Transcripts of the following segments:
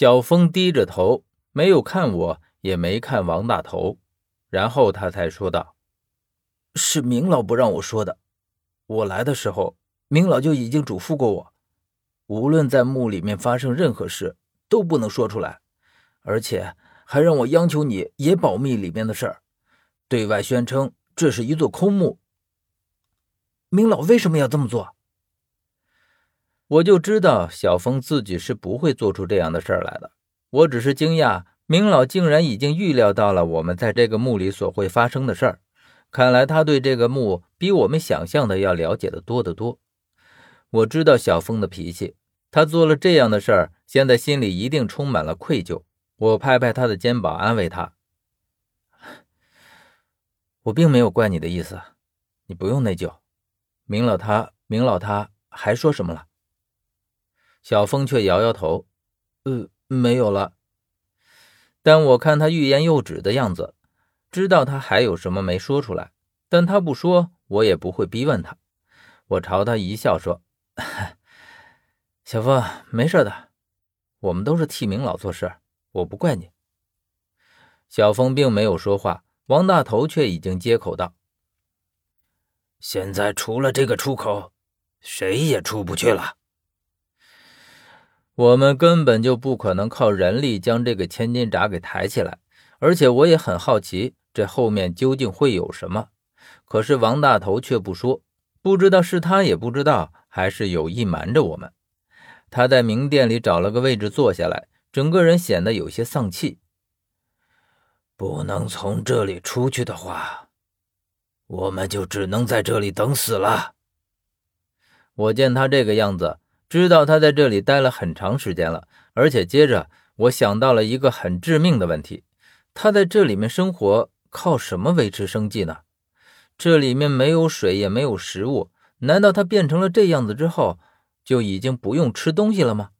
小峰低着头，没有看我，也没看王大头，然后他才说道：“是明老不让我说的。我来的时候，明老就已经嘱咐过我，无论在墓里面发生任何事，都不能说出来，而且还让我央求你也保密里面的事儿，对外宣称这是一座空墓。明老为什么要这么做？”我就知道小峰自己是不会做出这样的事儿来的。我只是惊讶，明老竟然已经预料到了我们在这个墓里所会发生的事儿。看来他对这个墓比我们想象的要了解的多得多。我知道小峰的脾气，他做了这样的事儿，现在心里一定充满了愧疚。我拍拍他的肩膀，安慰他：“我并没有怪你的意思，你不用内疚。”明老他，明老他还说什么了？小峰却摇摇头：“呃，没有了。”但我看他欲言又止的样子，知道他还有什么没说出来。但他不说，我也不会逼问他。我朝他一笑说：“ 小峰，没事的，我们都是替明老做事，我不怪你。”小峰并没有说话，王大头却已经接口道：“现在除了这个出口，谁也出不去了。”我们根本就不可能靠人力将这个千斤闸给抬起来，而且我也很好奇，这后面究竟会有什么。可是王大头却不说，不知道是他也不知道，还是有意瞒着我们。他在明殿里找了个位置坐下来，整个人显得有些丧气。不能从这里出去的话，我们就只能在这里等死了。我见他这个样子。知道他在这里待了很长时间了，而且接着我想到了一个很致命的问题：他在这里面生活靠什么维持生计呢？这里面没有水，也没有食物，难道他变成了这样子之后就已经不用吃东西了吗？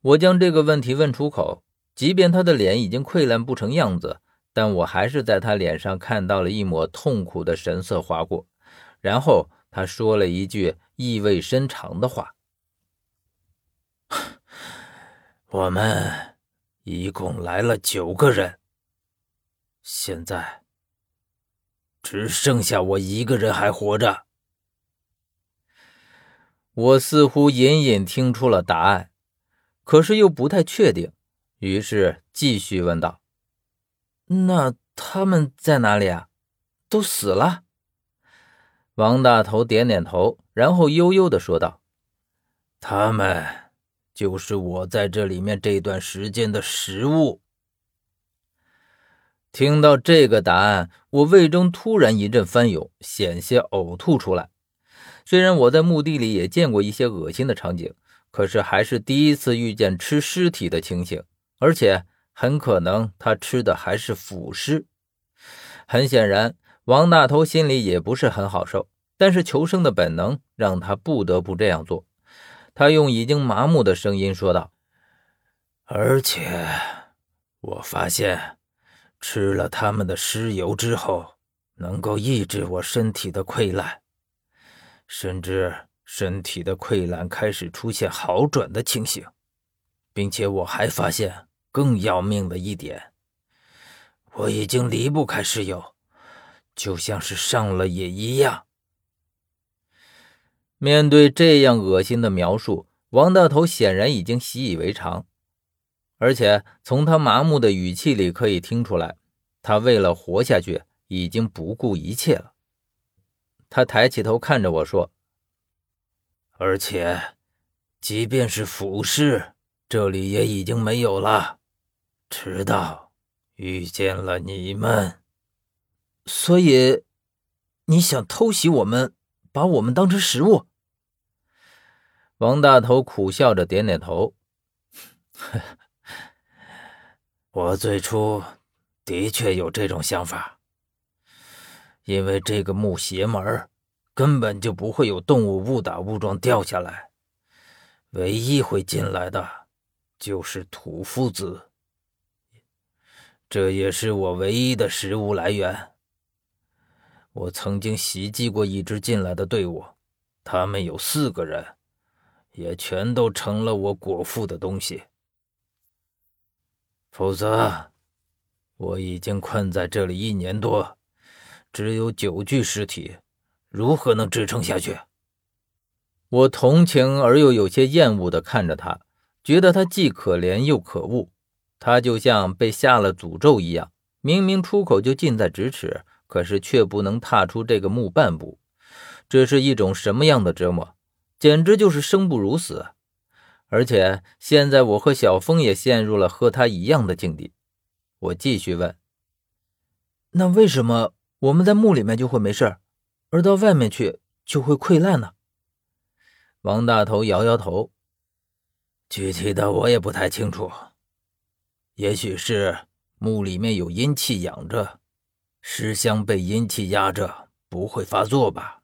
我将这个问题问出口，即便他的脸已经溃烂不成样子，但我还是在他脸上看到了一抹痛苦的神色划过，然后他说了一句。意味深长的话。我们一共来了九个人，现在只剩下我一个人还活着。我似乎隐隐听出了答案，可是又不太确定，于是继续问道：“那他们在哪里啊？都死了？”王大头点点头。然后悠悠的说道：“他们就是我在这里面这段时间的食物。”听到这个答案，我胃中突然一阵翻涌，险些呕吐出来。虽然我在墓地里也见过一些恶心的场景，可是还是第一次遇见吃尸体的情形，而且很可能他吃的还是腐尸。很显然，王大头心里也不是很好受。但是求生的本能让他不得不这样做。他用已经麻木的声音说道：“而且，我发现吃了他们的尸油之后，能够抑制我身体的溃烂，甚至身体的溃烂开始出现好转的情形，并且我还发现更要命的一点：我已经离不开尸油，就像是上了瘾一样。”面对这样恶心的描述，王大头显然已经习以为常，而且从他麻木的语气里可以听出来，他为了活下去已经不顾一切了。他抬起头看着我说：“而且，即便是腐尸，这里也已经没有了，直到遇见了你们。所以，你想偷袭我们，把我们当成食物？”王大头苦笑着点点头：“ 我最初的确有这种想法，因为这个墓邪门根本就不会有动物误打误撞掉下来，唯一会进来的就是土夫子，这也是我唯一的食物来源。我曾经袭击过一支进来的队伍，他们有四个人。”也全都成了我果腹的东西。否则，我已经困在这里一年多，只有九具尸体，如何能支撑下去？我同情而又有些厌恶地看着他，觉得他既可怜又可恶。他就像被下了诅咒一样，明明出口就近在咫尺，可是却不能踏出这个墓半步。这是一种什么样的折磨？简直就是生不如死。而且现在我和小峰也陷入了和他一样的境地。我继续问：“那为什么我们在墓里面就会没事而到外面去就会溃烂呢？”王大头摇摇头：“具体的我也不太清楚。也许是墓里面有阴气养着，尸香被阴气压着，不会发作吧。”